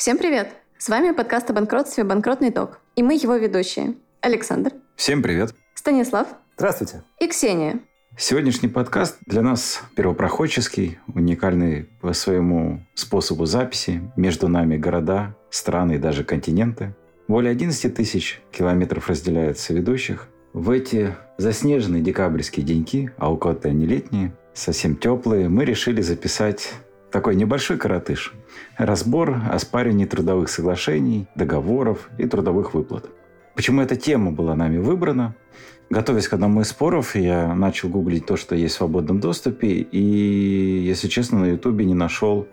Всем привет! С вами подкаст о банкротстве «Банкротный ток». И мы его ведущие. Александр. Всем привет. Станислав. Здравствуйте. И Ксения. Сегодняшний подкаст для нас первопроходческий, уникальный по своему способу записи. Между нами города, страны и даже континенты. Более 11 тысяч километров разделяется ведущих. В эти заснеженные декабрьские деньки, а у кого-то они летние, совсем теплые, мы решили записать такой небольшой коротыш. Разбор оспаривания трудовых соглашений, договоров и трудовых выплат. Почему эта тема была нами выбрана? Готовясь к одному из споров, я начал гуглить то, что есть в свободном доступе, и, если честно, на Ютубе не нашел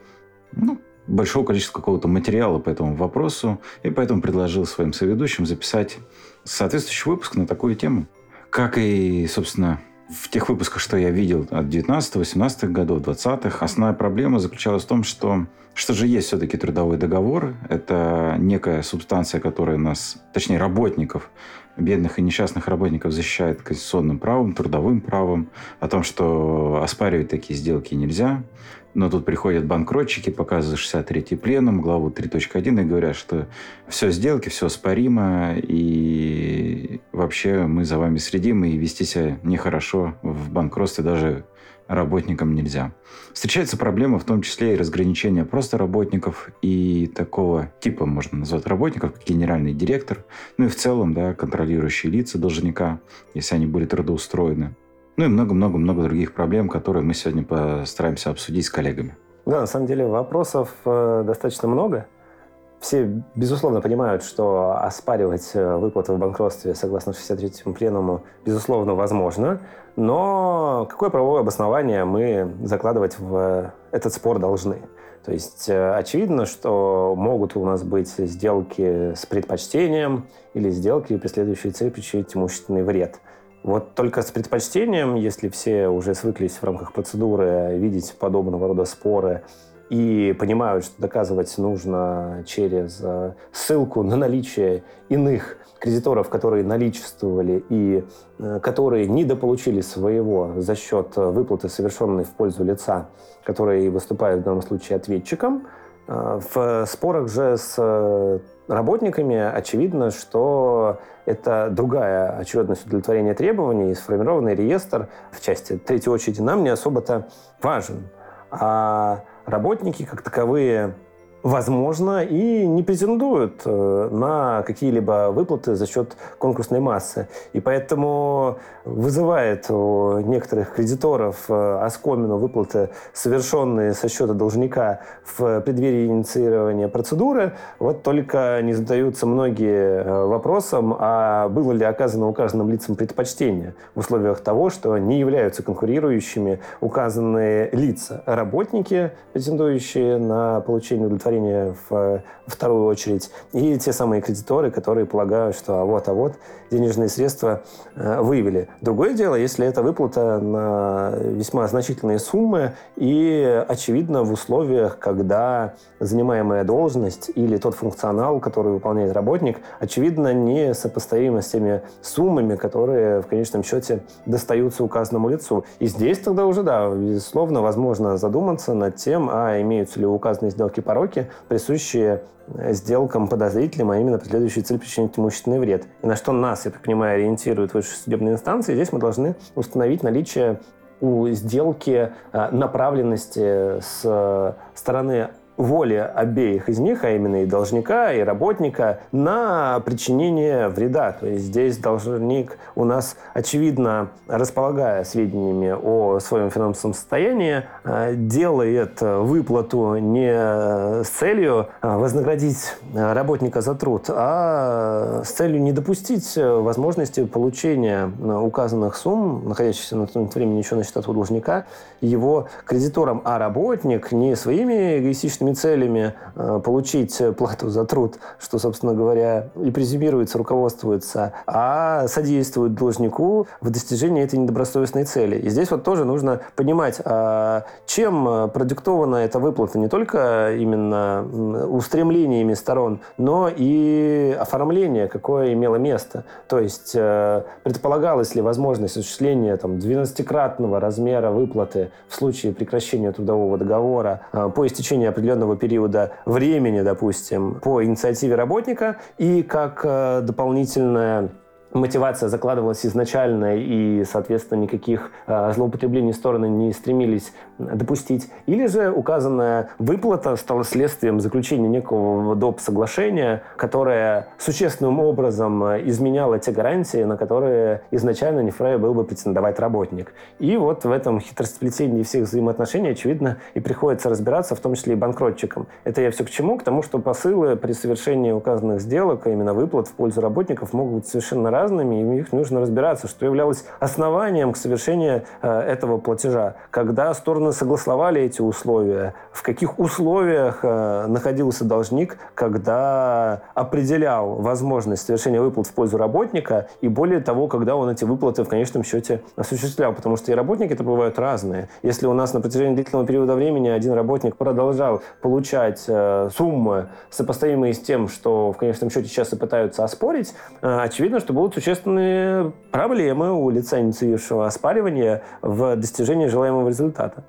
ну, большого количества какого-то материала по этому вопросу, и поэтому предложил своим соведущим записать соответствующий выпуск на такую тему. Как и, собственно, в тех выпусках, что я видел от 19-18 годов, 20-х, основная проблема заключалась в том, что что же есть все-таки трудовой договор. Это некая субстанция, которая нас, точнее работников, бедных и несчастных работников защищает конституционным правом, трудовым правом, о том, что оспаривать такие сделки нельзя. Но тут приходят банкротчики, показывают 63-й пленум, главу 3.1 и говорят, что все сделки, все споримо, и вообще мы за вами следим, и вести себя нехорошо в банкротстве даже работникам нельзя. Встречается проблема в том числе и разграничения просто работников и такого типа, можно назвать работников, как генеральный директор, ну и в целом, да, контролирующие лица должника, если они были трудоустроены. Ну и много-много-много других проблем, которые мы сегодня постараемся обсудить с коллегами. Да, на самом деле вопросов э, достаточно много. Все, безусловно, понимают, что оспаривать э, выплаты в банкротстве согласно 63-му пленуму, безусловно, возможно. Но какое правовое обоснование мы закладывать в этот спор должны? То есть э, очевидно, что могут у нас быть сделки с предпочтением или сделки, преследующие цель причинить имущественный вред. Вот только с предпочтением, если все уже свыклись в рамках процедуры видеть подобного рода споры и понимают, что доказывать нужно через э, ссылку на наличие иных кредиторов, которые наличествовали и э, которые недополучили своего за счет выплаты, совершенной в пользу лица, который выступает в данном случае ответчиком. Э, в спорах же с работниками очевидно, что это другая очередность удовлетворения требований, и сформированный реестр в части третьей очереди нам не особо-то важен. А работники как таковые возможно, и не претендуют э, на какие-либо выплаты за счет конкурсной массы. И поэтому вызывает у некоторых кредиторов э, оскомину выплаты, совершенные со счета должника в преддверии инициирования процедуры. Вот только не задаются многие э, вопросом, а было ли оказано указанным лицам предпочтение в условиях того, что не являются конкурирующими указанные лица. Работники, претендующие на получение удовлетворения удовлетворения в э, вторую очередь, и те самые кредиторы, которые полагают, что а вот, а вот денежные средства э, вывели. Другое дело, если это выплата на весьма значительные суммы и, очевидно, в условиях, когда занимаемая должность или тот функционал, который выполняет работник, очевидно, не сопоставимо с теми суммами, которые в конечном счете достаются указанному лицу. И здесь тогда уже, да, безусловно, возможно задуматься над тем, а имеются ли указанные сделки пороки, риски, присущие э, сделкам подозрительным, а именно преследующие цель причинить имущественный вред. И на что нас, я так понимаю, ориентируют высшие судебные инстанции, здесь мы должны установить наличие у сделки э, направленности с э, стороны воли обеих из них, а именно и должника, и работника, на причинение вреда. То есть здесь должник у нас, очевидно, располагая сведениями о своем финансовом состоянии, э, делает выплату не с целью э, вознаградить работника за труд, а с целью не допустить возможности получения указанных сумм, находящихся на тот времени еще на счетах должника, его кредитором, а работник не своими эгоистичными этими целями э, получить плату за труд, что, собственно говоря, и презюмируется, руководствуется, а содействует должнику в достижении этой недобросовестной цели. И здесь вот тоже нужно понимать, а чем продиктована эта выплата не только именно устремлениями сторон, но и оформление, какое имело место. То есть э, предполагалась ли возможность осуществления там, 12-кратного размера выплаты в случае прекращения трудового договора э, по истечении определенного определенного периода времени, допустим, по инициативе работника и как э, дополнительная мотивация закладывалась изначально, и, соответственно, никаких э, злоупотреблений стороны не стремились допустить. Или же указанная выплата стала следствием заключения некого доп. соглашения, которое существенным образом изменяло те гарантии, на которые изначально не вправе был бы претендовать работник. И вот в этом хитросплетении всех взаимоотношений, очевидно, и приходится разбираться, в том числе и банкротчикам. Это я все к чему? К тому, что посылы при совершении указанных сделок, а именно выплат в пользу работников, могут быть совершенно разными, и в них нужно разбираться, что являлось основанием к совершению э, этого платежа. Когда стороны согласовали эти условия, в каких условиях э, находился должник, когда определял возможность совершения выплат в пользу работника, и более того, когда он эти выплаты в конечном счете осуществлял. Потому что и работники это бывают разные. Если у нас на протяжении длительного периода времени один работник продолжал получать э, суммы, сопоставимые с тем, что в конечном счете сейчас и пытаются оспорить, э, очевидно, что будут существенные проблемы у лица, инициировавшего оспаривание в достижении желаемого результата.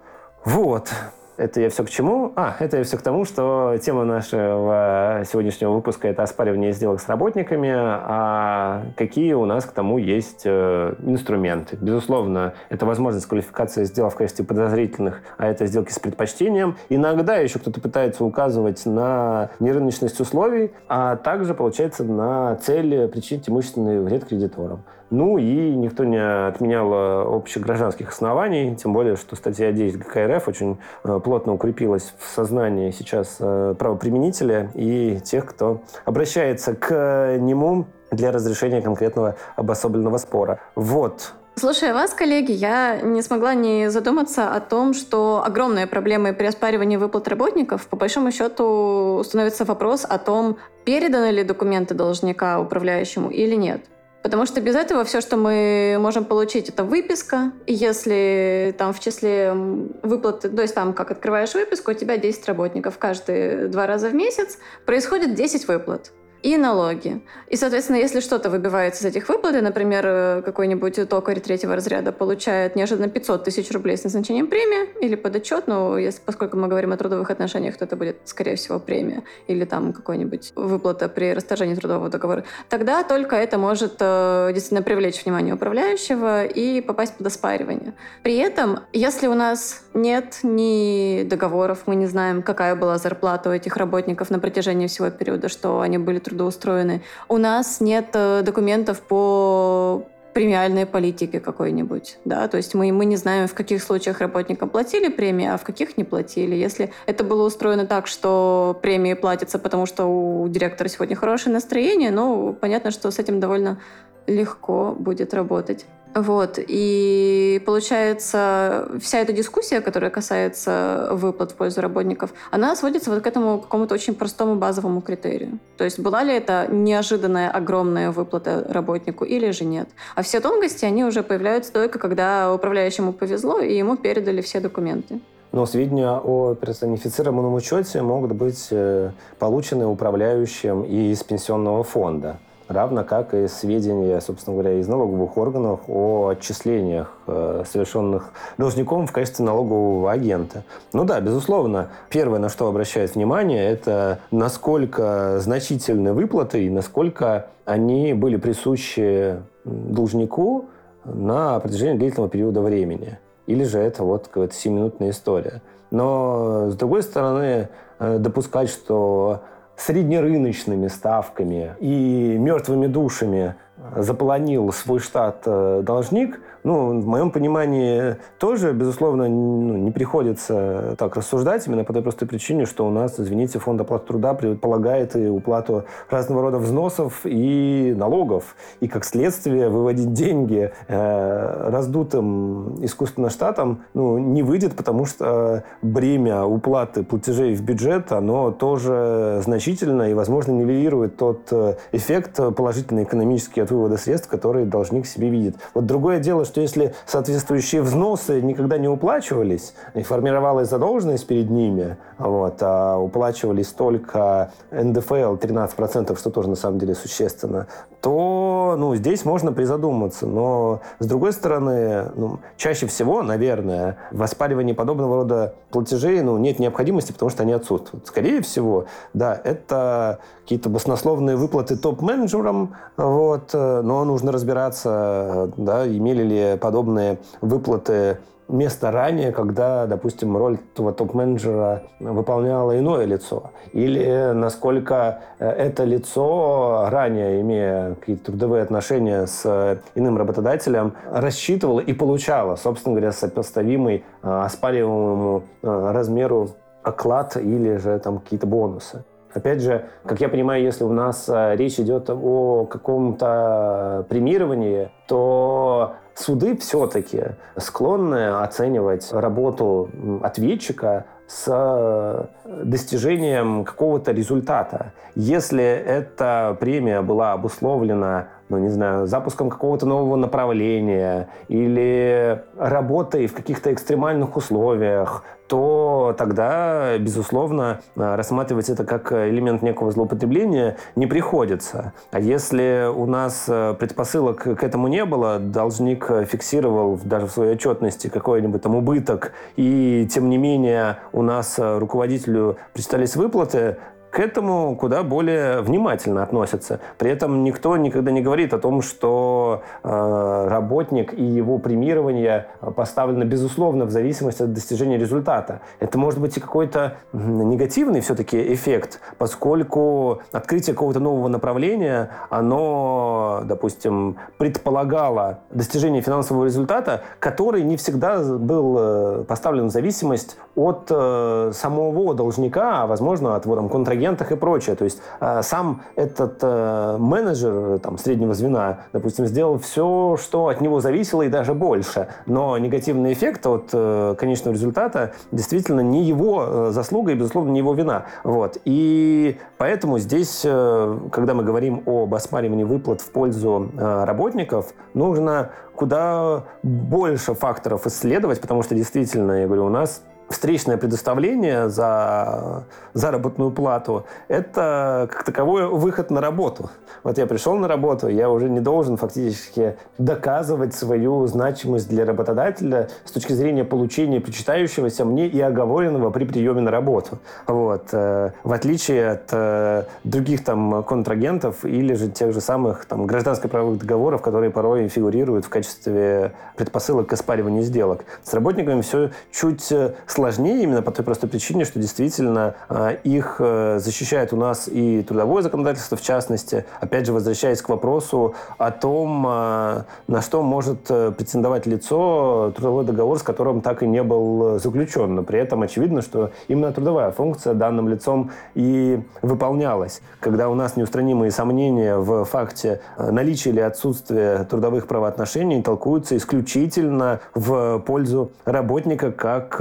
Вот. Это я все к чему? А, это я все к тому, что тема нашего сегодняшнего выпуска – это оспаривание сделок с работниками, а какие у нас к тому есть э, инструменты. Безусловно, это возможность квалификации сделок в качестве подозрительных, а это сделки с предпочтением. Иногда еще кто-то пытается указывать на нерыночность условий, а также, получается, на цель причинить имущественный вред кредиторам. Ну и никто не отменял э, общегражданских оснований, тем более, что статья 10 ГК РФ очень э, плотно укрепилась в сознании сейчас э, правоприменителя и тех, кто обращается к нему для разрешения конкретного обособленного спора. Вот Слушая вас, коллеги, я не смогла не задуматься о том, что огромные проблемы при оспаривании выплат работников, по большому счету, становится вопрос о том, переданы ли документы должника управляющему или нет. Потому что без этого все, что мы можем получить, это выписка. И если там в числе выплаты, то есть там, как открываешь выписку, у тебя 10 работников каждые два раза в месяц, происходит 10 выплат и налоги. И, соответственно, если что-то выбивается из этих выплат, например, э, какой-нибудь токарь третьего разряда получает неожиданно 500 тысяч рублей с назначением премии или подотчет, ну, если, поскольку мы говорим о трудовых отношениях, то это будет, скорее всего, премия или там какой-нибудь выплата при расторжении трудового договора, тогда только это может э, действительно привлечь внимание управляющего и попасть под оспаривание. При этом, если у нас нет ни договоров, мы не знаем, какая была зарплата у этих работников на протяжении всего периода, что они были трудоустроены. У нас нет э, документов по премиальной политике какой-нибудь, да, то есть мы, мы не знаем, в каких случаях работникам платили премии, а в каких не платили. Если это было устроено так, что премии платятся, потому что у директора сегодня хорошее настроение, ну, понятно, что с этим довольно легко будет работать. Вот. И получается, вся эта дискуссия, которая касается выплат в пользу работников, она сводится вот к этому какому-то очень простому базовому критерию. То есть была ли это неожиданная огромная выплата работнику или же нет. А все тонкости, они уже появляются только когда управляющему повезло, и ему передали все документы. Но сведения о персонифицированном учете могут быть э, получены управляющим и из пенсионного фонда равно как и сведения, собственно говоря, из налоговых органов о отчислениях, э, совершенных должником в качестве налогового агента. Ну да, безусловно, первое, на что обращает внимание, это насколько значительны выплаты и насколько они были присущи должнику на протяжении длительного периода времени. Или же это вот какая-то 7-минутная история. Но, с другой стороны, э, допускать, что среднерыночными ставками и мертвыми душами заполонил свой штат э, должник, ну, в моем понимании тоже, безусловно, ну, не приходится так рассуждать именно по той простой причине, что у нас, извините, фонд оплаты труда предполагает и уплату разного рода взносов и налогов. И, как следствие, выводить деньги э, раздутым искусственно штатом ну, не выйдет, потому что бремя уплаты платежей в бюджет, оно тоже значительно и, возможно, нивелирует тот э, эффект положительный экономический от вывода средств, которые должник себе видит. Вот другое дело, что если соответствующие взносы никогда не уплачивались, и формировалась задолженность перед ними, вот, а уплачивались только НДФЛ 13%, что тоже на самом деле существенно, то ну, здесь можно призадуматься. Но, с другой стороны, ну, чаще всего, наверное, в оспаривании подобного рода платежей ну, нет необходимости, потому что они отсутствуют. Скорее всего, да, это какие-то баснословные выплаты топ-менеджерам, вот, но нужно разбираться, да, имели ли подобные выплаты место ранее, когда, допустим, роль этого топ-менеджера выполняло иное лицо. Или насколько э, это лицо, ранее имея какие-то трудовые отношения с иным работодателем, рассчитывало и получало, собственно говоря, сопоставимый э, оспариваемому э, размеру оклад или же там какие-то бонусы. Опять же, как я понимаю, если у нас речь идет о каком-то премировании, то суды все-таки склонны оценивать работу ответчика с э, достижением какого-то результата. Если эта премия была обусловлена ну, не знаю, запуском какого-то нового направления или работой в каких-то экстремальных условиях, то тогда, безусловно, рассматривать это как элемент некого злоупотребления не приходится. А если у нас э, предпосылок к этому не было, должник фиксировал даже в своей отчетности какой-нибудь там убыток, и тем не менее у нас э, руководителю причитались выплаты, к этому куда более внимательно относятся. При этом никто никогда не говорит о том, что э, работник и его премирование поставлено, безусловно, в зависимости от достижения результата. Это может быть и какой-то негативный все-таки эффект, поскольку открытие какого-то нового направления, оно, допустим, предполагало достижение финансового результата, который не всегда был э, поставлен в зависимость от э, самого должника, а, возможно, от его там, контрагента агентах и прочее. То есть э, сам этот э, менеджер там, среднего звена, допустим, сделал все, что от него зависело и даже больше. Но негативный эффект от э, конечного результата действительно не его заслуга и, безусловно, не его вина. Вот. И поэтому здесь, когда мы говорим об оспаривании выплат в пользу работников, нужно куда больше факторов исследовать, потому что действительно, я говорю, у нас встречное предоставление за заработную плату – это как таковой выход на работу. Вот я пришел на работу, я уже не должен фактически доказывать свою значимость для работодателя с точки зрения получения причитающегося мне и оговоренного при приеме на работу. Вот. Э, в отличие от э, других там контрагентов или же тех же самых там гражданско-правовых договоров, которые порой фигурируют в качестве предпосылок к оспариванию сделок. С работниками все чуть э, сложнее именно по той простой причине, что действительно а, их э, защищает у нас и трудовое законодательство, в частности. Опять же, возвращаясь к вопросу о том, а, на что может э, претендовать лицо трудовой договор, с которым так и не был заключен. Но при этом очевидно, что именно трудовая функция данным лицом и выполнялась. Когда у нас неустранимые сомнения в факте э, наличия или отсутствия трудовых правоотношений толкуются исключительно в пользу работника как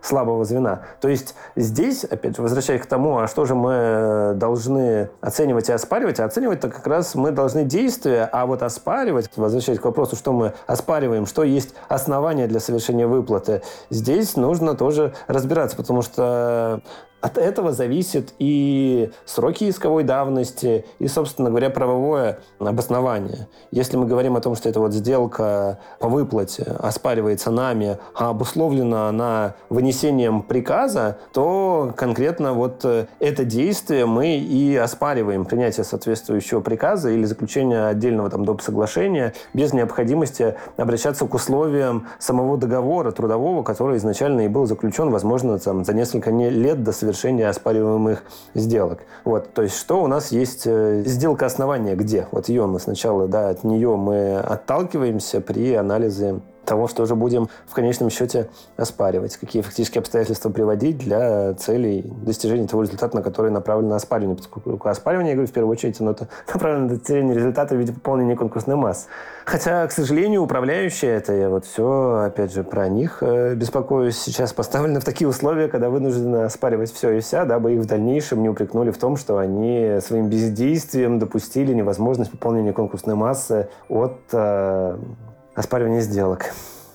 слабого звена. То есть здесь, опять же, возвращаясь к тому, а что же мы должны оценивать и оспаривать, а оценивать-то как раз мы должны действия, а вот оспаривать, возвращаясь к вопросу, что мы оспариваем, что есть основания для совершения выплаты, здесь нужно тоже разбираться, потому что от этого зависит и сроки исковой давности, и, собственно говоря, правовое обоснование. Если мы говорим о том, что эта вот сделка по выплате оспаривается нами, а обусловлена она вынесением приказа, то конкретно вот э, это действие мы и оспариваем, принятие соответствующего приказа или заключение отдельного там доп. соглашения без необходимости обращаться к условиям самого договора трудового, который изначально и был заключен, возможно, там, за несколько лет до совершения совершения оспариваемых сделок. Вот, то есть что у нас есть э, сделка основания где? Вот ее мы сначала, да, от нее мы отталкиваемся при анализе того, что уже будем в конечном счете оспаривать, какие фактические обстоятельства приводить для целей достижения того результата, на который направлено оспаривание. Поскольку оспаривание, я говорю, в первую очередь, оно направлено на достижение результата в виде пополнения конкурсной массы. Хотя, к сожалению, управляющие, это я вот все, опять же, про них э, беспокоюсь, сейчас поставлены в такие условия, когда вынуждены оспаривать все и вся, дабы их в дальнейшем не упрекнули в том, что они своим бездействием допустили невозможность пополнения конкурсной массы от э, оспаривания сделок.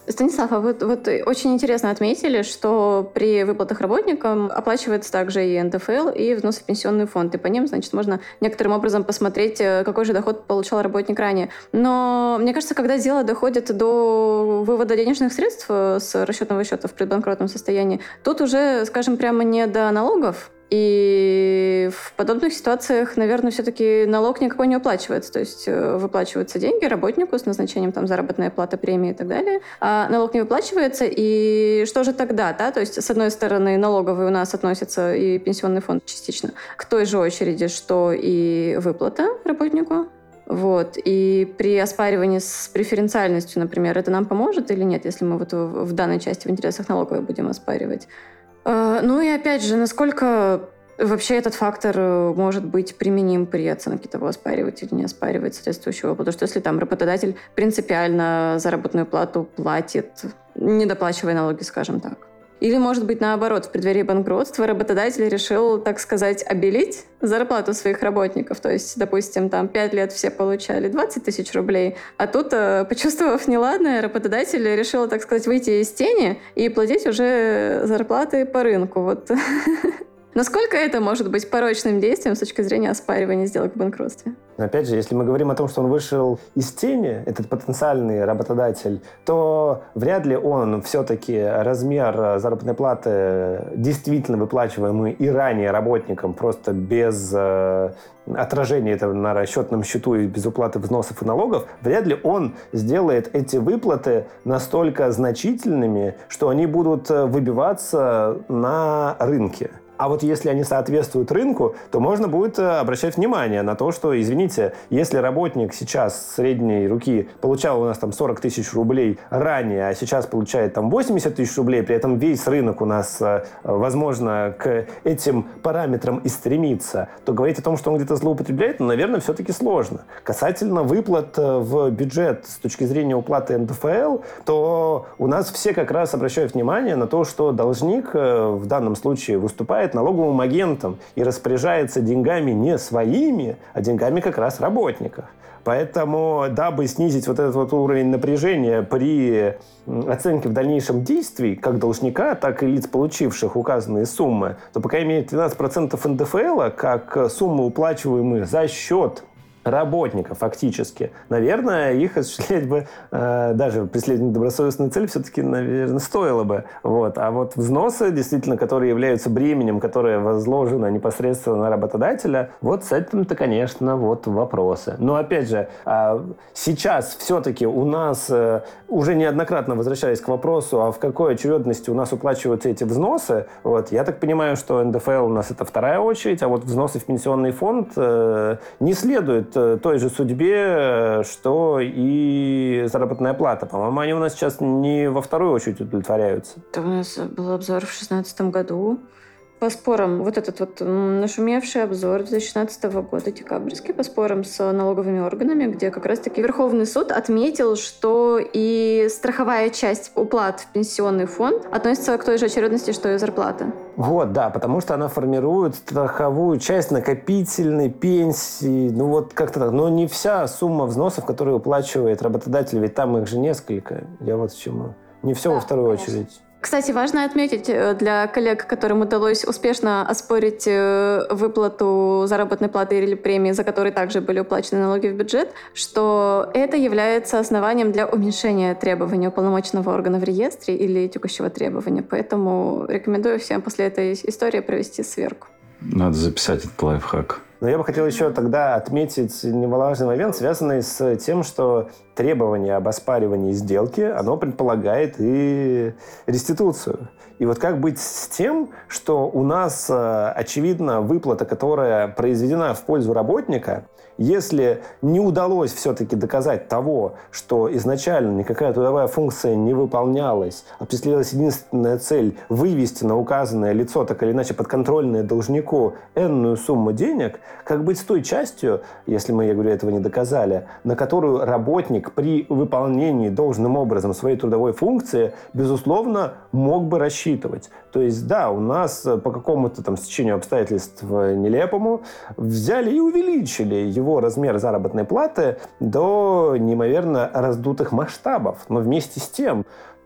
Станислав, а вот, вот очень интересно отметили, что при выплатах работникам оплачивается также и НДФЛ, и взнос в пенсионный фонд. И по ним, значит, можно некоторым образом посмотреть, э, какой же доход получал работник ранее. Но мне кажется, когда дело доходит до вывода денежных средств э, с расчетного счета в предбанкротном состоянии, тут уже, скажем, прямо не до налогов, и в подобных ситуациях, наверное, все-таки налог никакой не уплачивается. То есть э, выплачиваются деньги работнику с назначением там заработной платы, премии и так далее. А налог не выплачивается. И что же тогда? Да? То есть, с одной стороны, налоговый у нас относится и пенсионный фонд частично к той же очереди, что и выплата работнику. Вот. И при оспаривании с преференциальностью, например, это нам поможет или нет, если мы вот в данной части в интересах налоговой будем оспаривать? А, ну и опять же, насколько вообще этот фактор э, может быть применим при оценке того, оспаривать или не оспаривать соответствующего. Потому что если там работодатель принципиально заработную плату платит, не доплачивая налоги, скажем так, или, может быть, наоборот, в преддверии банкротства работодатель решил, так сказать, обелить зарплату своих работников. То есть, допустим, там 5 лет все получали 20 тысяч рублей, а тут, э, почувствовав неладное, работодатель решил, так сказать, выйти из тени и платить уже зарплаты по рынку. Вот Насколько это может быть порочным действием с точки зрения оспаривания сделок в банкротстве? Опять же, если мы говорим о том, что он вышел из тени, этот потенциальный работодатель, то вряд ли он все-таки размер заработной платы, действительно выплачиваемый и ранее работникам, просто без э, отражения этого на расчетном счету и без уплаты взносов и налогов, вряд ли он сделает эти выплаты настолько значительными, что они будут э, выбиваться на рынке. А вот если они соответствуют рынку, то можно будет э, обращать внимание на то, что, извините, если работник сейчас средней руки получал у нас там 40 тысяч рублей ранее, а сейчас получает там 80 тысяч рублей, при этом весь рынок у нас, э, возможно, к этим параметрам и стремится, то говорить о том, что он где-то злоупотребляет, ну, наверное, все-таки сложно. Касательно выплат э, в бюджет с точки зрения уплаты НДФЛ, то у нас все как раз обращают внимание на то, что должник в данном случае выступает выступает налоговым агентом и распоряжается деньгами не своими, а деньгами как раз работников. Поэтому, дабы снизить вот этот вот уровень напряжения при оценке в дальнейшем действий, как должника, так и лиц, получивших указанные суммы, то пока имеет 12% НДФЛ, как суммы, уплачиваемые за счет работников фактически. Наверное, их осуществлять бы э, даже преследование добросовестной цели все-таки, наверное, стоило бы. Вот. А вот взносы, действительно, которые являются бременем, которое возложено непосредственно на работодателя, вот с этим-то, конечно, вот вопросы. Но, опять же, э, сейчас все-таки у нас, э, уже неоднократно возвращаясь к вопросу, а в какой очередности у нас уплачиваются эти взносы, вот, я так понимаю, что НДФЛ у нас это вторая очередь, а вот взносы в пенсионный фонд э, не следует той же судьбе, что и заработная плата. По-моему, они у нас сейчас не во вторую очередь удовлетворяются. Это у нас был обзор в 2016 году по спорам, вот этот вот нашумевший обзор 2016 года, декабрьский, по спорам с налоговыми органами, где как раз-таки Верховный суд отметил, что и страховая часть уплат в пенсионный фонд относится к той же очередности, что и зарплата. Вот, да, потому что она формирует страховую часть накопительной пенсии, ну вот как-то так. Но не вся сумма взносов, которые уплачивает работодатель, ведь там их же несколько. Я вот к чему. Не все да, во вторую конечно. очередь. Кстати, важно отметить э, для коллег, которым удалось успешно оспорить э, выплату заработной платы или премии, за которые также были уплачены налоги в бюджет, что это является основанием для уменьшения требований уполномоченного органа в реестре или текущего требования. Поэтому рекомендую всем после этой истории провести сверку. Надо записать этот лайфхак. Но я бы хотел еще тогда отметить немаловажный момент, связанный с тем, что требование об оспаривании сделки, оно предполагает и реституцию. И вот как быть с тем, что у нас, э, очевидно, выплата, которая произведена в пользу работника, если не удалось все-таки доказать того, что изначально никакая трудовая функция не выполнялась, а преследовалась единственная цель вывести на указанное лицо, так или иначе подконтрольное должнику энную сумму денег, Как быть с той частью, если мы, я говорю, этого не доказали, на которую работник при выполнении должным образом своей трудовой функции, безусловно, мог бы рассчитывать. То есть, да, у нас по какому-то там стечению обстоятельств нелепому взяли и увеличили его размер заработной платы до неимоверно раздутых масштабов. Но вместе с тем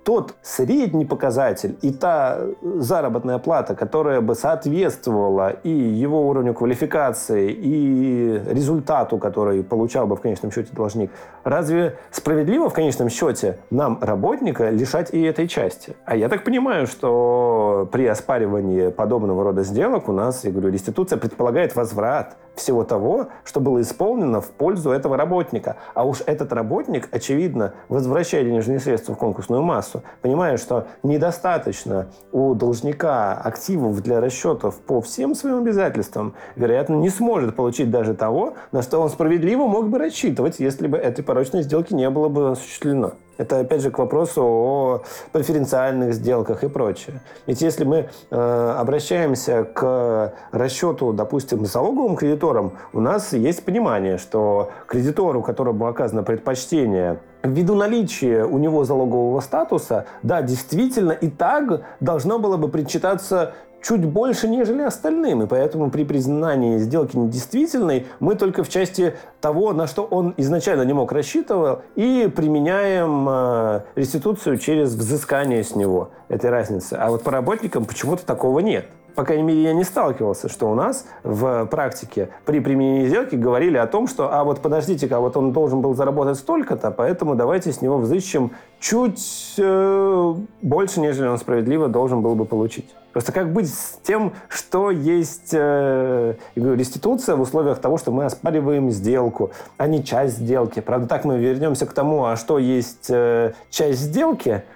тот средний показатель и та заработная плата, которая бы соответствовала и его уровню квалификации, и результату, который получал бы в конечном счете должник, разве справедливо в конечном счете нам, работника, лишать и этой части? А я так понимаю, что при оспаривании подобного рода сделок у нас, я говорю, реституция предполагает возврат всего того, что было исполнено в пользу этого работника. А уж этот работник, очевидно, возвращая денежные средства в конкурсную массу, понимая, что недостаточно у должника активов для расчетов по всем своим обязательствам, вероятно, не сможет получить даже того, на что он справедливо мог бы рассчитывать, если бы этой порочной сделки не было бы осуществлено. Это, опять же, к вопросу о преференциальных сделках и прочее. Ведь если мы э, обращаемся к расчету, допустим, залоговым кредиторам, у нас есть понимание, что кредитору, которому оказано предпочтение ввиду наличия у него залогового статуса, да, действительно и так должно было бы причитаться чуть больше, нежели остальным. И поэтому при признании сделки недействительной мы только в части того, на что он изначально не мог рассчитывать, и применяем э, реституцию через взыскание с него этой разницы. А вот по работникам почему-то такого нет по крайней мере, я не сталкивался, что у нас в практике при применении сделки говорили о том, что, а вот подождите-ка, а вот он должен был заработать столько-то, поэтому давайте с него взыщем чуть э, больше, нежели он справедливо должен был бы получить. Просто как быть с тем, что есть э, реституция в условиях того, что мы оспариваем сделку, а не часть сделки. Правда, так мы вернемся к тому, а что есть э, часть сделки –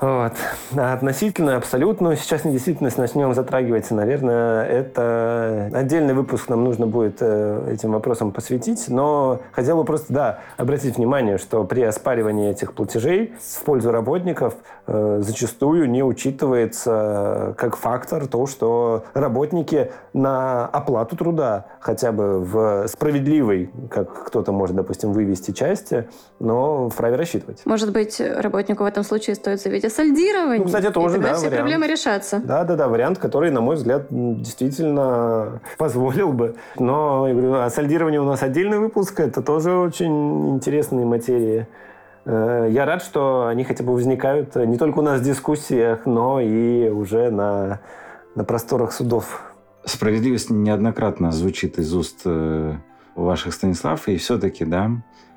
вот. Относительно абсолютную сейчас недействительность начнем затрагивать. Наверное, это отдельный выпуск нам нужно будет э, этим вопросам посвятить. Но хотел бы просто, да, обратить внимание, что при оспаривании этих платежей в пользу работников э, зачастую не учитывается как фактор то, что работники на оплату труда хотя бы в справедливой, как кто-то может, допустим, вывести части, но вправе рассчитывать. Может быть, работнику в этом случае стоит завидеть о сольдировании. Ну, кстати, тоже, и тогда да, все вариант. проблемы решатся. Да, да, да, вариант, который, на мой взгляд, действительно позволил бы. Но, я говорю, о сольдировании у нас отдельный выпуск, это тоже очень интересные материи. Э, я рад, что они хотя бы возникают не только у нас в дискуссиях, но и уже на, на просторах судов. Справедливость неоднократно звучит из уст э, ваших Станислав, и все-таки, да,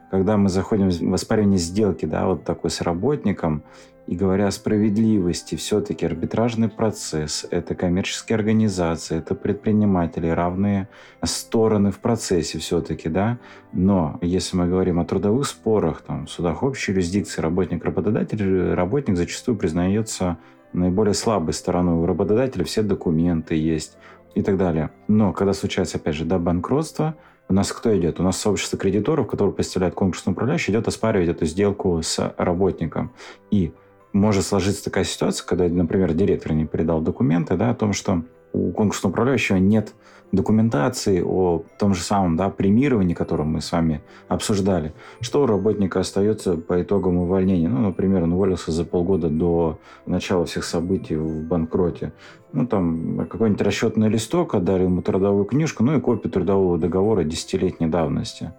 когда мы заходим в оспаривание сделки, да, вот такой с работником, и говоря о справедливости, все-таки арбитражный процесс – это коммерческие организации, это предприниматели, равные стороны в процессе все-таки, да. Но если мы говорим о трудовых спорах, там, в судах общей юрисдикции, работник-работодатель, работник зачастую признается наиболее слабой стороной. У работодателя все документы есть и так далее. Но когда случается, опять же, да, банкротство – у нас кто идет? У нас сообщество кредиторов, которое представляет конкурсный управляющий, идет оспаривать эту сделку с работником. И может сложиться такая ситуация, когда, например, директор не передал документы да, о том, что у конкурсного управляющего нет документации о том же самом да, премировании, которое мы с вами обсуждали, что у работника остается по итогам увольнения. Ну, например, он уволился за полгода до начала всех событий в банкроте. Ну, там какой-нибудь расчетный листок, отдали ему трудовую книжку, ну и копию трудового договора десятилетней давности.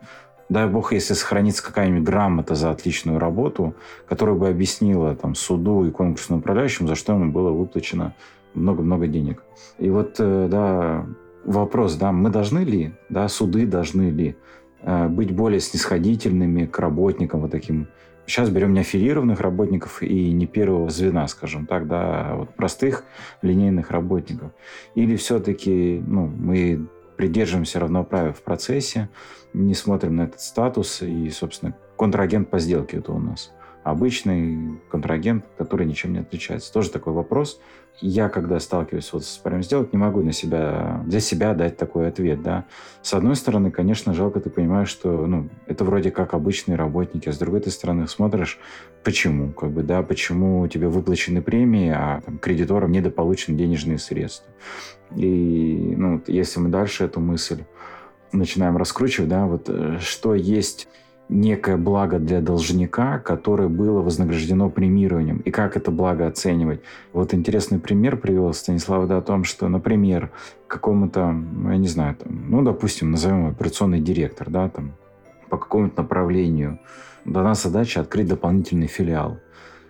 Дай бог, если сохранится какая-нибудь грамота за отличную работу, которая бы объяснила там, суду и конкурсному управляющему, за что ему было выплачено много-много денег. И вот, э, да, вопрос, да, мы должны ли, да, суды должны ли э, быть более снисходительными к работникам вот таким. Сейчас берем не аффилированных работников и не первого звена, скажем так, да, а вот простых линейных работников. Или все-таки ну, мы придерживаемся равноправия в процессе, не смотрим на этот статус и, собственно, контрагент по сделке это у нас обычный контрагент, который ничем не отличается. Тоже такой вопрос. Я, когда сталкиваюсь вот с парень сделок, не могу на себя, для себя дать такой ответ, да. С одной стороны, конечно, жалко, ты понимаешь, что, ну, это вроде как обычные работники, а с другой ты стороны смотришь, почему, как бы, да, почему тебе выплачены премии, а там, кредиторам недополучены денежные средства. И, ну, если мы дальше эту мысль начинаем раскручивать, да, вот э, что есть некое благо для должника, которое было вознаграждено премированием. И как это благо оценивать? Вот интересный пример привел Станислав да, о том, что, например, какому-то, я не знаю, там, ну, допустим, назовем операционный директор, да, там, по какому-то направлению дана задача открыть дополнительный филиал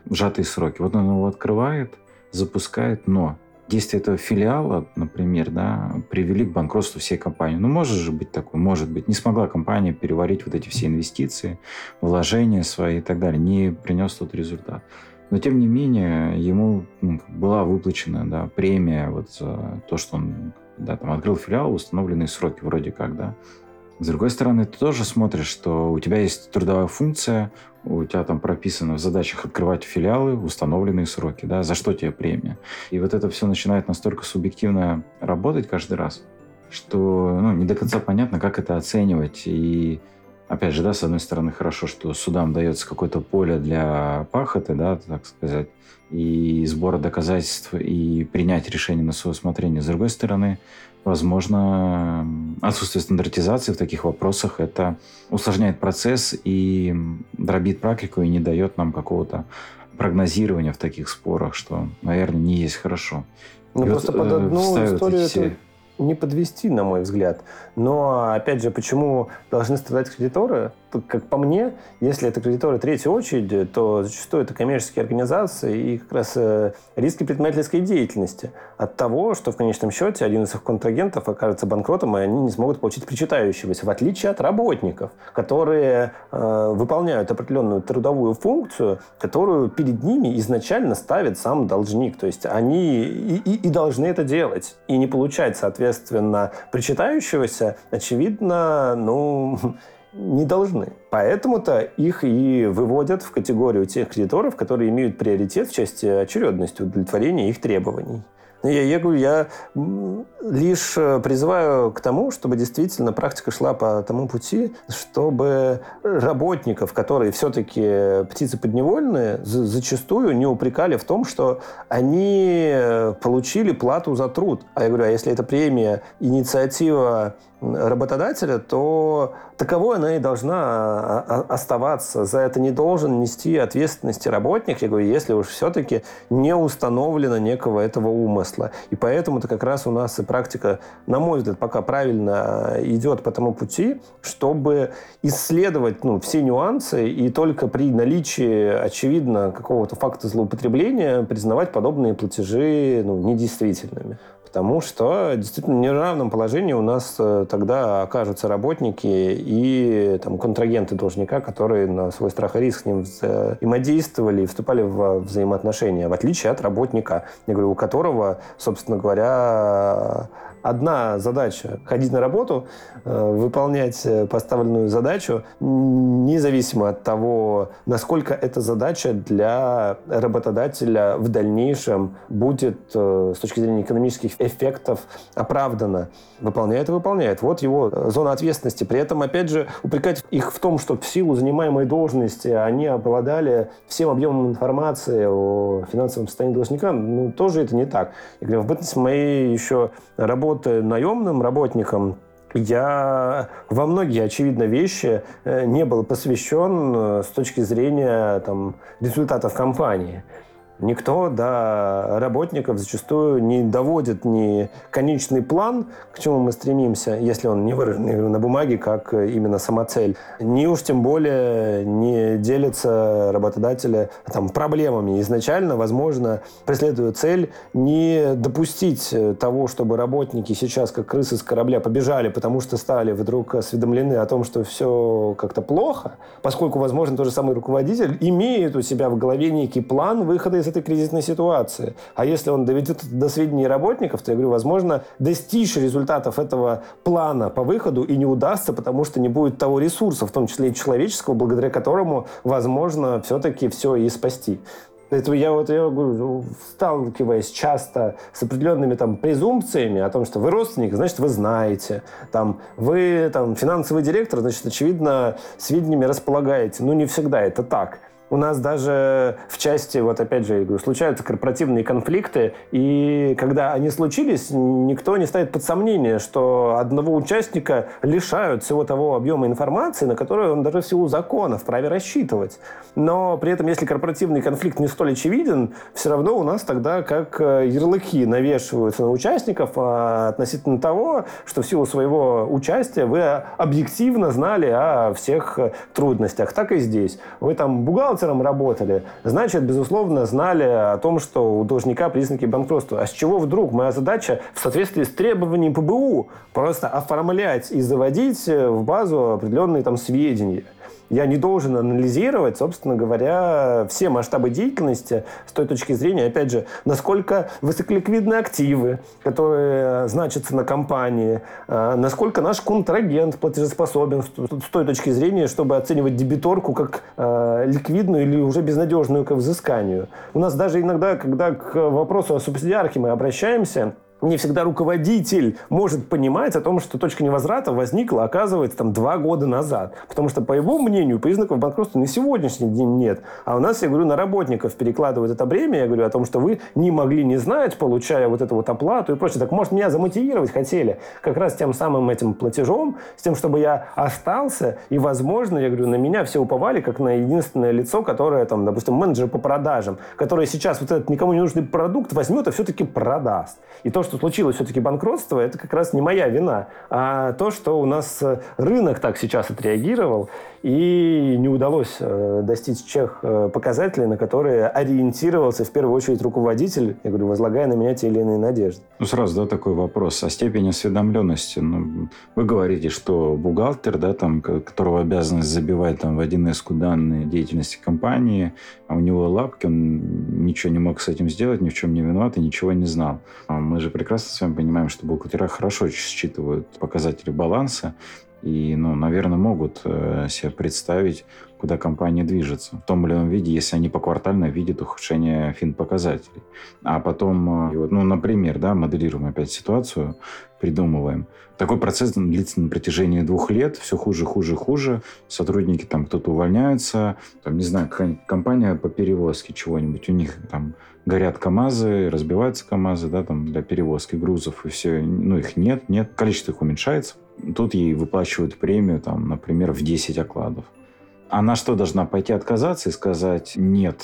в сжатые сроки. Вот он его открывает, запускает, но действия этого филиала, например, да, привели к банкротству всей компании. Ну, может же быть такое, может быть. Не смогла компания переварить вот эти все инвестиции, вложения свои и так далее. Не принес тот результат. Но, тем не менее, ему ну, была выплачена да, премия вот за то, что он да, там, открыл филиал в установленные сроки вроде как, да. С другой стороны, ты тоже смотришь, что у тебя есть трудовая функция, у тебя там прописано в задачах открывать филиалы установленные сроки, да, за что тебе премия. И вот это все начинает настолько субъективно работать каждый раз, что ну, не до конца понятно, как это оценивать. И опять же, да, с одной стороны, хорошо, что судам дается какое-то поле для пахоты, да, так сказать, и сбора доказательств, и принять решение на свое усмотрение. С другой стороны, Возможно, отсутствие стандартизации в таких вопросах это усложняет процесс и дробит практику и не дает нам какого-то прогнозирования в таких спорах, что, наверное, не есть хорошо. Ну, просто вот, под э, одну историю все не подвести, на мой взгляд. Но, опять же, почему должны страдать кредиторы? Как по мне, если это кредиторы третьей очереди, то зачастую это коммерческие организации и как раз э, риски предпринимательской деятельности от того, что в конечном счете один из их контрагентов окажется банкротом, и они не смогут получить причитающегося, в отличие от работников, которые э, выполняют определенную трудовую функцию, которую перед ними изначально ставит сам должник. То есть они и, и, и должны это делать, и не получать, соответственно, причитающегося, очевидно, ну, не должны. Поэтому-то их и выводят в категорию тех кредиторов, которые имеют приоритет в части очередности удовлетворения их требований. Я, я говорю, я лишь э, призываю к тому, чтобы действительно практика шла по тому пути, чтобы работников, которые все-таки птицы подневольные, зачастую не упрекали в том, что они э, получили плату за труд. А я говорю, а если это премия, инициатива работодателя, то таковой она и должна а, а, оставаться. За это не должен нести ответственности работник, я говорю, если уж все-таки не установлено некого этого умысла. И поэтому-то как раз у нас и практика, на мой взгляд, пока правильно идет по тому пути, чтобы исследовать ну, все нюансы и только при наличии, очевидно, какого-то факта злоупотребления признавать подобные платежи ну, недействительными. Потому что действительно в неравном положении у нас э, тогда окажутся работники и там, контрагенты должника, которые на свой страх и риск с ним взаимодействовали и вступали в взаимоотношения, в отличие от работника, я говорю, у которого, собственно говоря, одна задача – ходить на работу, э, выполнять э, поставленную задачу, независимо от того, насколько эта задача для работодателя в дальнейшем будет э, с точки зрения экономических эффектов оправдана. Выполняет и выполняет. Вот его зона ответственности. При этом, опять же, упрекать их в том, что в силу занимаемой должности они обладали всем объемом информации о финансовом состоянии должника, ну, тоже это не так. Я говорю, в бытность моей еще работы работая наемным работником, я во многие, очевидно, вещи э, не был посвящен э, с точки зрения там, результатов компании. Никто до работников зачастую не доводит ни конечный план, к чему мы стремимся, если он не выражен на бумаге как именно самоцель, ни уж тем более не делится работодателя там, проблемами. Изначально, возможно, преследуя цель не допустить того, чтобы работники сейчас, как крысы с корабля, побежали, потому что стали вдруг осведомлены о том, что все как-то плохо, поскольку, возможно, тот же самый руководитель имеет у себя в голове некий план выхода из этой кризисной ситуации. А если он доведет до сведения работников, то, я говорю, возможно, достичь результатов этого плана по выходу и не удастся, потому что не будет того ресурса, в том числе и человеческого, благодаря которому возможно все-таки все и спасти. Поэтому я вот я говорю, сталкиваясь часто с определенными там презумпциями о том, что вы родственник, значит, вы знаете. Там, вы там, финансовый директор, значит, очевидно, сведениями располагаете. Ну, не всегда это так. У нас даже в части, вот опять же, я говорю, случаются корпоративные конфликты, и когда они случились, никто не ставит под сомнение, что одного участника лишают всего того объема информации, на который он даже в силу закона вправе рассчитывать. Но при этом, если корпоративный конфликт не столь очевиден, все равно у нас тогда как э, ярлыки навешиваются на участников а относительно того, что в силу своего участия вы объективно знали о всех трудностях. Так и здесь. Вы там бухгалтером работали, значит, безусловно, знали о том, что у должника признаки банкротства. А с чего вдруг моя задача в соответствии с требованиями ПБУ просто оформлять и заводить в базу определенные там сведения? Я не должен анализировать, собственно говоря, все масштабы деятельности с той точки зрения, опять же, насколько высоколиквидны активы, которые значатся на компании, а, насколько наш контрагент платежеспособен с той точки зрения, чтобы оценивать дебиторку как э, ликвидную или уже безнадежную к взысканию. У нас даже иногда, когда к вопросу о субсидиарке мы обращаемся, не всегда руководитель может понимать о том, что точка невозврата возникла, оказывается, там два года назад. Потому что, по его мнению, признаков банкротства на сегодняшний день нет. А у нас, я говорю, на работников перекладывают это бремя. Я говорю о том, что вы не могли не знать, получая вот эту вот оплату и прочее. Так, может, меня замотивировать хотели как раз тем самым этим платежом, с тем, чтобы я остался. И, возможно, я говорю, на меня все уповали, как на единственное лицо, которое, там, допустим, менеджер по продажам, которое сейчас вот этот никому не нужный продукт возьмет и все-таки продаст. И то, что случилось все-таки банкротство, это как раз не моя вина, а то, что у нас э, рынок так сейчас отреагировал, и не удалось э, достичь тех э, показателей, на которые ориентировался в первую очередь руководитель, я говорю, возлагая на меня те или иные надежды. Ну, сразу, да, такой вопрос. О степени осведомленности. Ну, вы говорите, что бухгалтер, да, там, которого обязанность забивать там в 1С данные деятельности компании, а у него лапки, он ничего не мог с этим сделать, ни в чем не виноват и ничего не знал. А мы же прекрасно с вами понимаем, что бухгалтера хорошо считывают показатели баланса, и, ну, наверное, могут э, себе представить, куда компания движется в том или ином виде, если они поквартально видят ухудшение фин-показателей. А потом, э, ну, например, да, моделируем опять ситуацию, придумываем. Такой процесс длится на протяжении двух лет, все хуже, хуже, хуже. Сотрудники там кто-то увольняются, там, не знаю, компания по перевозке чего-нибудь, у них там горят КАМАЗы, разбиваются КАМАЗы, да, там для перевозки грузов, и все, ну, их нет, нет, количество их уменьшается, Тут ей выплачивают премию, там, например, в 10 окладов. Она что, должна пойти отказаться и сказать, нет,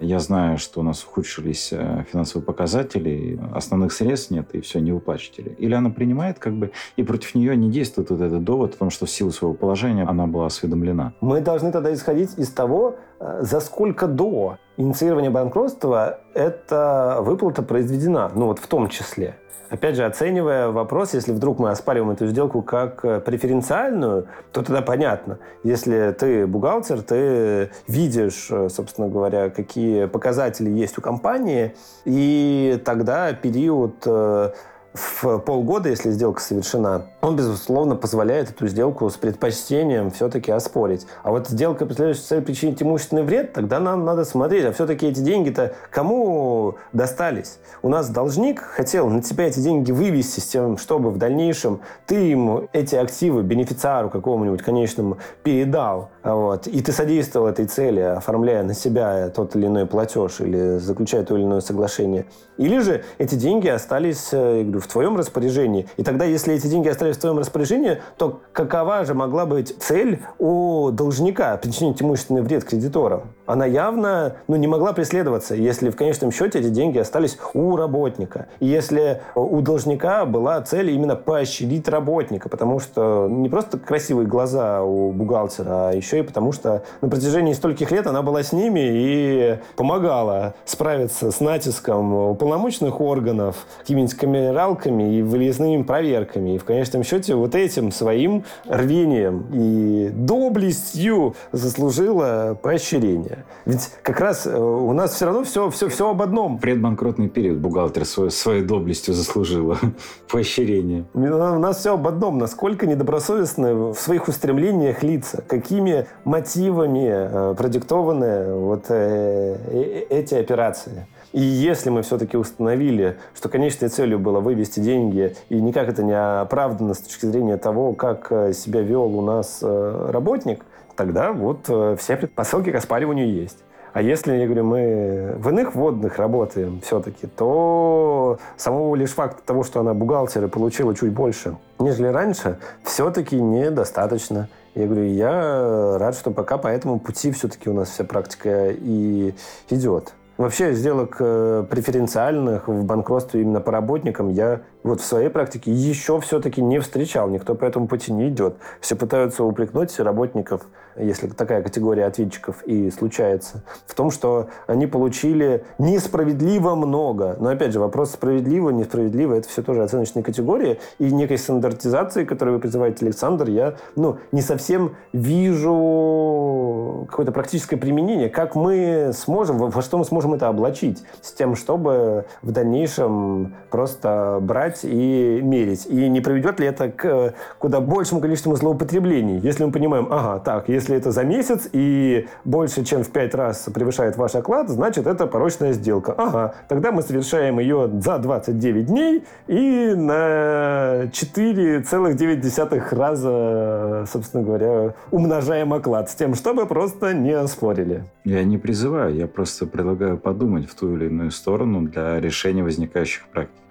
я знаю, что у нас ухудшились э, финансовые показатели, основных средств нет, и все, не выплачивали. Или она принимает, как бы, и против нее не действует вот этот довод о том, что в силу своего положения она была осведомлена. Мы должны тогда исходить из того, э, за сколько до инициирования банкротства эта выплата произведена, ну вот в том числе. Опять же, оценивая вопрос, если вдруг мы оспариваем эту сделку как э, преференциальную, то тогда понятно. Если ты бухгалтер, ты видишь, э, собственно говоря, какие показатели есть у компании, и тогда период э, в полгода, если сделка совершена, он, безусловно, позволяет эту сделку с предпочтением все-таки оспорить. А вот сделка, представляющая целью причинить имущественный вред, тогда нам надо смотреть, а все-таки эти деньги-то кому достались? У нас должник хотел на тебя эти деньги вывести с тем, чтобы в дальнейшем ты ему эти активы бенефициару какому-нибудь конечному передал. Вот, и ты содействовал этой цели, оформляя на себя тот или иной платеж или заключая то или иное соглашение. Или же эти деньги остались, э, я говорю, в твоем распоряжении. И тогда, если эти деньги остались в твоем распоряжении, то какова же могла быть цель у должника причинить имущественный вред кредиторам? Она явно ну, не могла преследоваться, если в конечном счете эти деньги остались у работника. И если у должника была цель именно поощрить работника, потому что не просто красивые глаза у бухгалтера, а еще и потому что на протяжении стольких лет она была с ними и помогала справиться с натиском уполномоченных органов, какими-нибудь камерал проверками и выездными проверками. И в конечном счете вот этим своим рвением и доблестью заслужила поощрение. Ведь как раз э, у нас все равно все, все, все об одном. Предбанкротный период бухгалтер свой, своей доблестью заслужила поощрение. У нас все об одном. Насколько недобросовестны в своих устремлениях лица, какими мотивами э, продиктованы вот э, эти операции. И если мы все-таки установили, что конечной целью было вывести деньги, и никак это не оправдано с точки зрения того, как э, себя вел у нас э, работник, тогда вот э, все предпосылки к оспариванию есть. А если, я говорю, мы в иных водных работаем все-таки, то самого лишь факта того, что она бухгалтера получила чуть больше, нежели раньше, все-таки недостаточно. Я говорю, я рад, что пока по этому пути все-таки у нас вся практика и идет. Вообще сделок э, преференциальных в банкротстве именно по работникам я вот в своей практике еще все-таки не встречал. Никто по этому пути не идет. Все пытаются упрекнуть работников, если такая категория ответчиков и случается, в том, что они получили несправедливо много. Но опять же, вопрос справедливо, несправедливо, это все тоже оценочные категории. И некой стандартизации, которую вы призываете, Александр, я ну, не совсем вижу какое-то практическое применение. Как мы сможем, во что мы сможем это облачить с тем, чтобы в дальнейшем просто брать и мерить. И не приведет ли это к куда большему количеству злоупотреблений, если мы понимаем, ага, так, если это за месяц и больше, чем в пять раз превышает ваш оклад, значит, это порочная сделка. Ага, тогда мы совершаем ее за 29 дней и на 4,9 раза, собственно говоря, умножаем оклад с тем, чтобы просто не оспорили. Я не призываю, я просто предлагаю подумать в ту или иную сторону для решения возникающих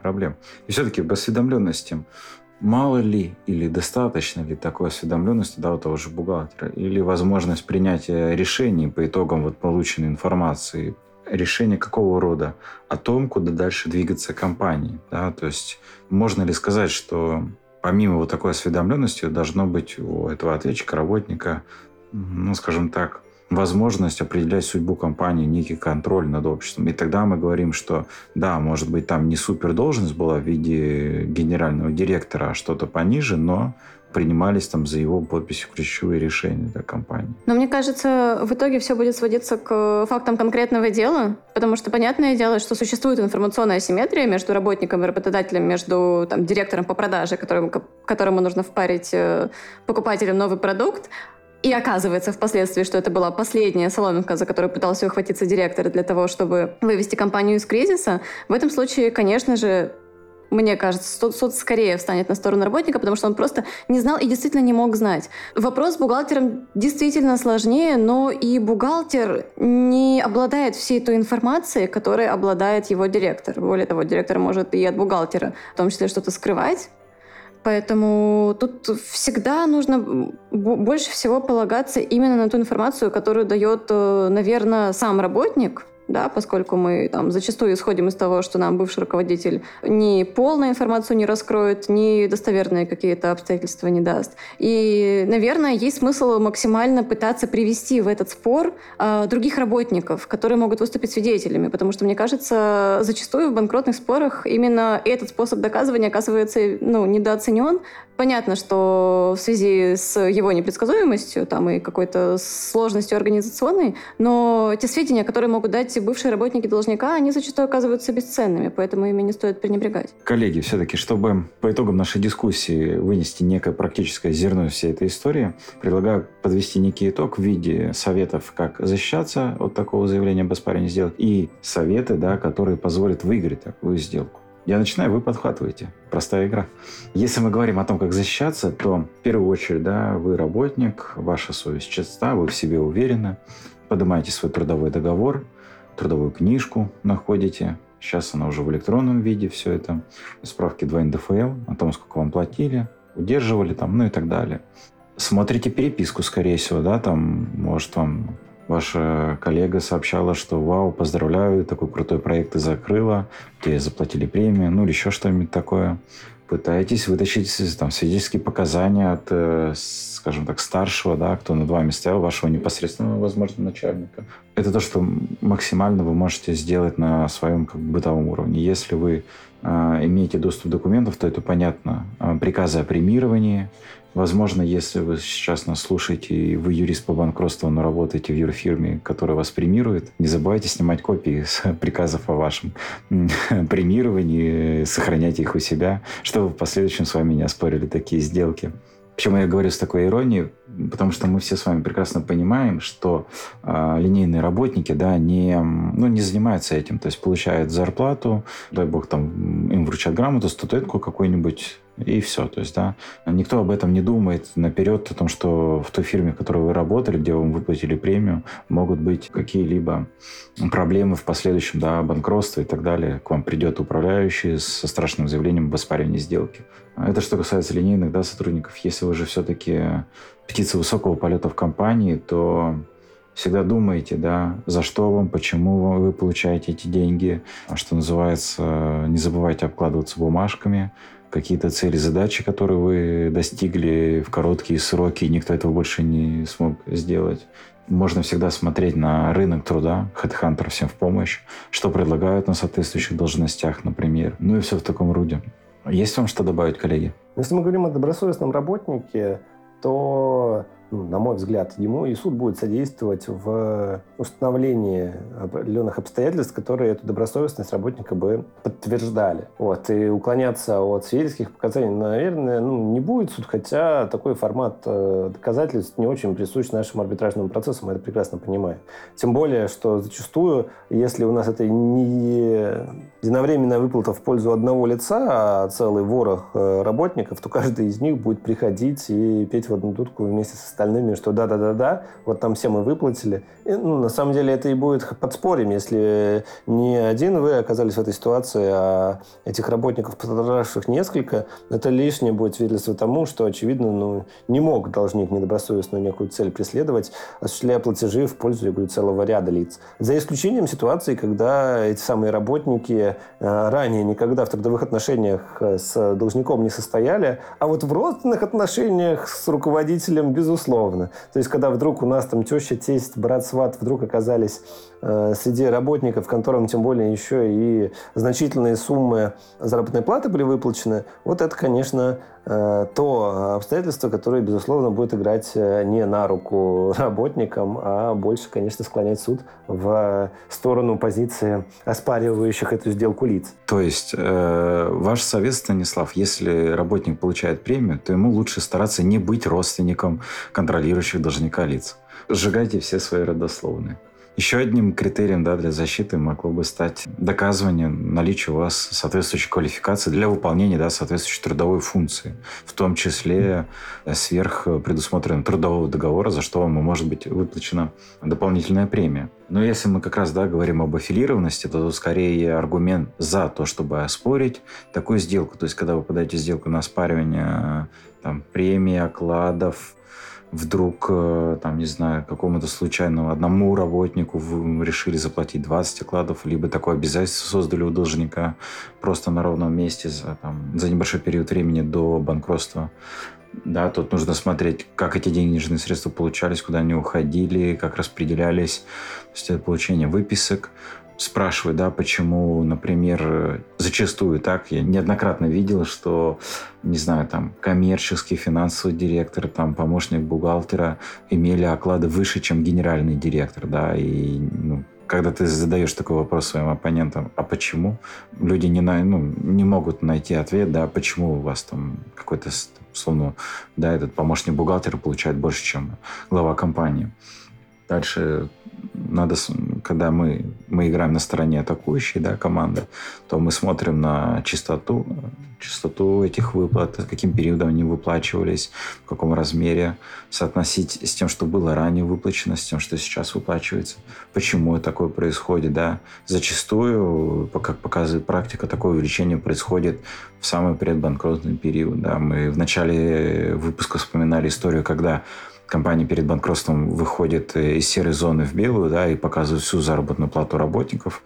проблем. И все-таки в осведомленности мало ли или достаточно ли такой осведомленности да, у того же бухгалтера, или возможность принятия решений по итогам вот полученной информации, решение какого рода о том, куда дальше двигаться компании. Да? То есть можно ли сказать, что помимо вот такой осведомленности должно быть у этого ответчика, работника, ну, скажем так, возможность определять судьбу компании, некий контроль над обществом. И тогда мы говорим, что да, может быть, там не супер должность была в виде генерального директора, а что-то пониже, но принимались там за его подписью ключевые решения для компании. Но мне кажется, в итоге все будет сводиться к фактам конкретного дела, потому что понятное дело, что существует информационная асимметрия между работником и работодателем, между там, директором по продаже, которому, которому нужно впарить э, покупателям новый продукт, и оказывается впоследствии, что это была последняя соломинка, за которую пытался ухватиться директор для того, чтобы вывести компанию из кризиса. В этом случае, конечно же, мне кажется, суд, суд скорее встанет на сторону работника, потому что он просто не знал и действительно не мог знать. Вопрос с бухгалтером действительно сложнее, но и бухгалтер не обладает всей той информацией, которой обладает его директор. Более того, директор может и от бухгалтера в том числе что-то скрывать, Поэтому тут всегда нужно больше всего полагаться именно на ту информацию, которую дает, э, наверное, сам работник, да, поскольку мы там зачастую исходим из того, что нам бывший руководитель ни полную информацию не раскроет, ни достоверные какие-то обстоятельства не даст. И, наверное, есть смысл максимально пытаться привести в этот спор э, других работников, которые могут выступить свидетелями, потому что, мне кажется, зачастую в банкротных спорах именно этот способ доказывания оказывается ну, недооценен, Понятно, что в связи с его непредсказуемостью там, и какой-то сложностью организационной, но те сведения, которые могут дать бывшие работники должника, они зачастую оказываются бесценными, поэтому ими не стоит пренебрегать. Коллеги, все-таки, чтобы по итогам нашей дискуссии вынести некое практическое зерно всей этой истории, предлагаю подвести некий итог в виде советов, как защищаться от такого заявления об оспаривании сделок, и советы, да, которые позволят выиграть такую сделку. Я начинаю, вы подхватываете. Простая игра. Если мы говорим о том, как защищаться, то в первую очередь, да, вы работник, ваша совесть чиста, вы в себе уверены, поднимаете свой трудовой договор, трудовую книжку находите, сейчас она уже в электронном виде, все это, справки 2 НДФЛ о том, сколько вам платили, удерживали там, ну и так далее. Смотрите переписку, скорее всего, да, там, может, вам ваша коллега сообщала, что вау, поздравляю, такой крутой проект ты закрыла, тебе заплатили премию, ну или еще что-нибудь такое. Пытаетесь вытащить там, свидетельские показания от, э, скажем так, старшего, да, кто над вами стоял, вашего непосредственного, возможно, начальника. Это то, что максимально вы можете сделать на своем как, бытовом уровне. Если вы э, имеете доступ к документам, то это понятно. Э, приказы о премировании, Возможно, если вы сейчас нас слушаете, и вы юрист по банкротству, но работаете в юрфирме, которая вас премирует, не забывайте снимать копии с приказов о вашем премировании, сохраняйте их у себя, чтобы в последующем с вами не оспорили такие сделки. Почему я говорю с такой иронией? Потому что мы все с вами прекрасно понимаем, что э, линейные работники да, не, ну, не занимаются этим. То есть получают зарплату, дай бог, там им вручат грамоту, статуэтку какую-нибудь и все. То есть, да, никто об этом не думает наперед, о том, что в той фирме, в которой вы работали, где вам выплатили премию, могут быть какие-либо проблемы в последующем, да, банкротство и так далее. К вам придет управляющий со страшным заявлением об оспаривании сделки. Это что касается линейных да, сотрудников. Если вы же все-таки птица высокого полета в компании, то всегда думаете, да, за что вам, почему вы получаете эти деньги, а что называется, не забывайте обкладываться бумажками, какие-то цели, задачи, которые вы достигли в короткие сроки, и никто этого больше не смог сделать. Можно всегда смотреть на рынок труда, HeadHunter всем в помощь, что предлагают на соответствующих должностях, например. Ну и все в таком роде. Есть вам что добавить, коллеги? Если мы говорим о добросовестном работнике, то на мой взгляд, ему и суд будет содействовать в установлении определенных обстоятельств, которые эту добросовестность работника бы подтверждали. Вот. И уклоняться от свидетельских показаний, наверное, ну, не будет суд, хотя такой формат э, доказательств не очень присущ нашему арбитражному процессу, мы это прекрасно понимаем. Тем более, что зачастую, если у нас это не единовременная выплата в пользу одного лица, а целый ворох э, работников, то каждый из них будет приходить и петь в одну дудку вместе с остальными, что да-да-да-да, вот там все мы выплатили. И, ну, на самом деле это и будет подспорьем, если не один вы оказались в этой ситуации, а этих работников, пострадавших несколько, это лишнее будет свидетельство тому, что, очевидно, ну, не мог должник недобросовестную некую цель преследовать, осуществляя платежи в пользу, я говорю, целого ряда лиц. За исключением ситуации, когда эти самые работники э, ранее никогда в трудовых отношениях э, с должником не состояли, а вот в родственных отношениях с руководителем, безусловно, условно. То есть, когда вдруг у нас там теща, тесть, брат, сват вдруг оказались э, среди работников, которым тем более еще и значительные суммы заработной платы были выплачены, вот это, конечно, то обстоятельство, которое, безусловно, будет играть э, не на руку работникам, а больше, конечно, склонять суд в сторону позиции оспаривающих эту сделку лиц. То есть э, ваш совет, Станислав, если работник получает премию, то ему лучше стараться не быть родственником контролирующих должника лиц. Сжигайте все свои родословные. Еще одним критерием да, для защиты могло бы стать доказывание наличия у вас соответствующей квалификации для выполнения да, соответствующей трудовой функции, в том числе э, сверх предусмотренного трудового договора, за что вам может быть выплачена дополнительная премия. Но если мы как раз да, говорим об аффилированности, то тут скорее аргумент за то, чтобы оспорить такую сделку. То есть, когда вы подаете сделку на оспаривание там, премии, окладов, вдруг, э, там, не знаю, какому-то случайному одному работнику решили заплатить 20 окладов, либо такое обязательство создали у должника просто на ровном месте за, там, за небольшой период времени до банкротства. Да, тут нужно смотреть, как эти денежные средства получались, куда они уходили, как распределялись. То есть это получение выписок, спрашивают, да, почему, например, зачастую так, я неоднократно видел, что, не знаю, там, коммерческий финансовый директор, там, помощник бухгалтера имели оклады выше, чем генеральный директор, да, и, ну, когда ты задаешь такой вопрос своим оппонентам, а почему, люди не, на, ну, не могут найти ответ, да, почему у вас там какой-то, условно, да, этот помощник бухгалтера получает больше, чем глава компании. Дальше надо, когда мы, мы играем на стороне атакующей да, команды, то мы смотрим на чистоту, частоту этих выплат, каким периодом они выплачивались, в каком размере, соотносить с тем, что было ранее выплачено, с тем, что сейчас выплачивается, почему такое происходит. Да. Зачастую, как показывает практика, такое увеличение происходит в самый предбанкротный период. Да. Мы в начале выпуска вспоминали историю, когда компания перед банкротством выходит э, из серой зоны в белую, да, и показывает всю заработную плату работников.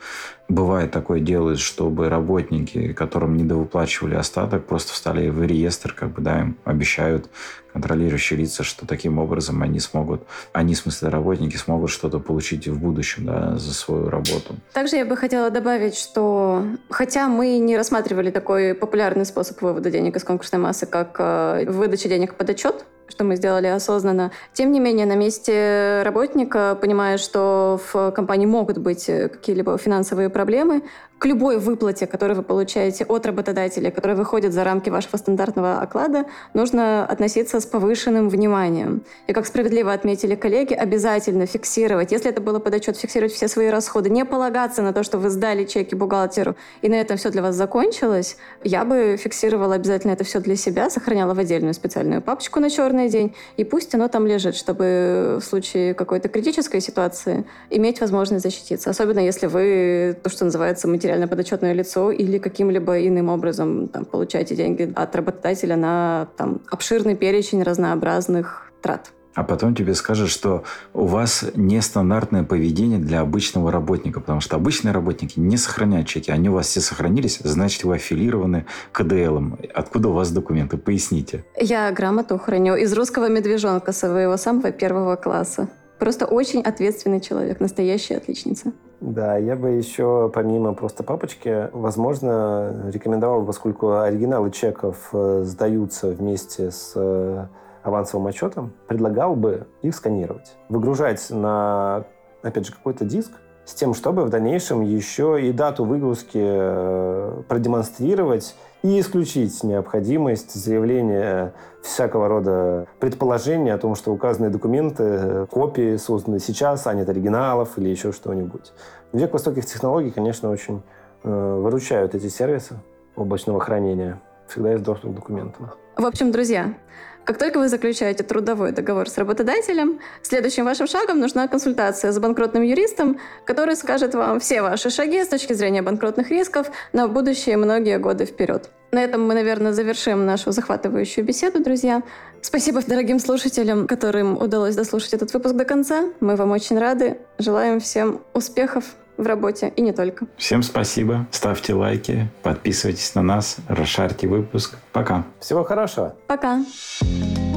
Бывает такое делают, чтобы работники, которым недовыплачивали остаток, просто встали в реестр, как бы, да, им обещают контролирующие лица, что таким образом они смогут, они, в смысле, работники, смогут что-то получить в будущем, да, за свою работу. Также я бы хотела добавить, что хотя мы не рассматривали такой популярный способ вывода денег из конкурсной массы, как э, выдача денег под отчет, что мы сделали осознанно. Тем не менее, на месте работника, понимая, что в компании могут быть какие-либо финансовые проблемы, к любой выплате, которую вы получаете от работодателя, которая выходит за рамки вашего стандартного оклада, нужно относиться с повышенным вниманием. И как справедливо отметили коллеги, обязательно фиксировать, если это было под фиксировать все свои расходы, не полагаться на то, что вы сдали чеки бухгалтеру, и на этом все для вас закончилось. Я бы фиксировала обязательно это все для себя, сохраняла в отдельную специальную папочку на черный день, и пусть оно там лежит, чтобы в случае какой-то критической ситуации иметь возможность защититься. Особенно если вы, то, что называется, материально подотчетное лицо или каким-либо иным образом там, получаете деньги от работодателя на там, обширный перечень разнообразных трат. А потом тебе скажут, что у вас нестандартное поведение для обычного работника, потому что обычные работники не сохраняют чеки. Они у вас все сохранились, значит, вы аффилированы КДЛом. Откуда у вас документы? Поясните. Я грамоту храню из русского медвежонка своего самого первого класса. Просто очень ответственный человек, настоящая отличница. Да, я бы еще, помимо просто папочки, возможно, рекомендовал, поскольку оригиналы чеков э, сдаются вместе с э, авансовым отчетом, предлагал бы их сканировать. Выгружать на, опять же, какой-то диск, с тем, чтобы в дальнейшем еще и дату выгрузки э, продемонстрировать и исключить необходимость заявления всякого рода предположений о том, что указанные документы, э, копии созданы сейчас, а нет оригиналов или еще что-нибудь. Век высоких технологий, конечно, очень э, выручают эти сервисы облачного хранения. Всегда есть доступ к документам. В общем, друзья, как только вы заключаете трудовой договор с работодателем, следующим вашим шагом нужна консультация с банкротным юристом, который скажет вам все ваши шаги с точки зрения банкротных рисков на будущие многие годы вперед. На этом мы, наверное, завершим нашу захватывающую беседу, друзья. Спасибо дорогим слушателям, которым удалось дослушать этот выпуск до конца. Мы вам очень рады. Желаем всем успехов в работе и не только. Всем спасибо. Ставьте лайки, подписывайтесь на нас, расшарьте выпуск. Пока. Всего хорошего. Пока. Пока.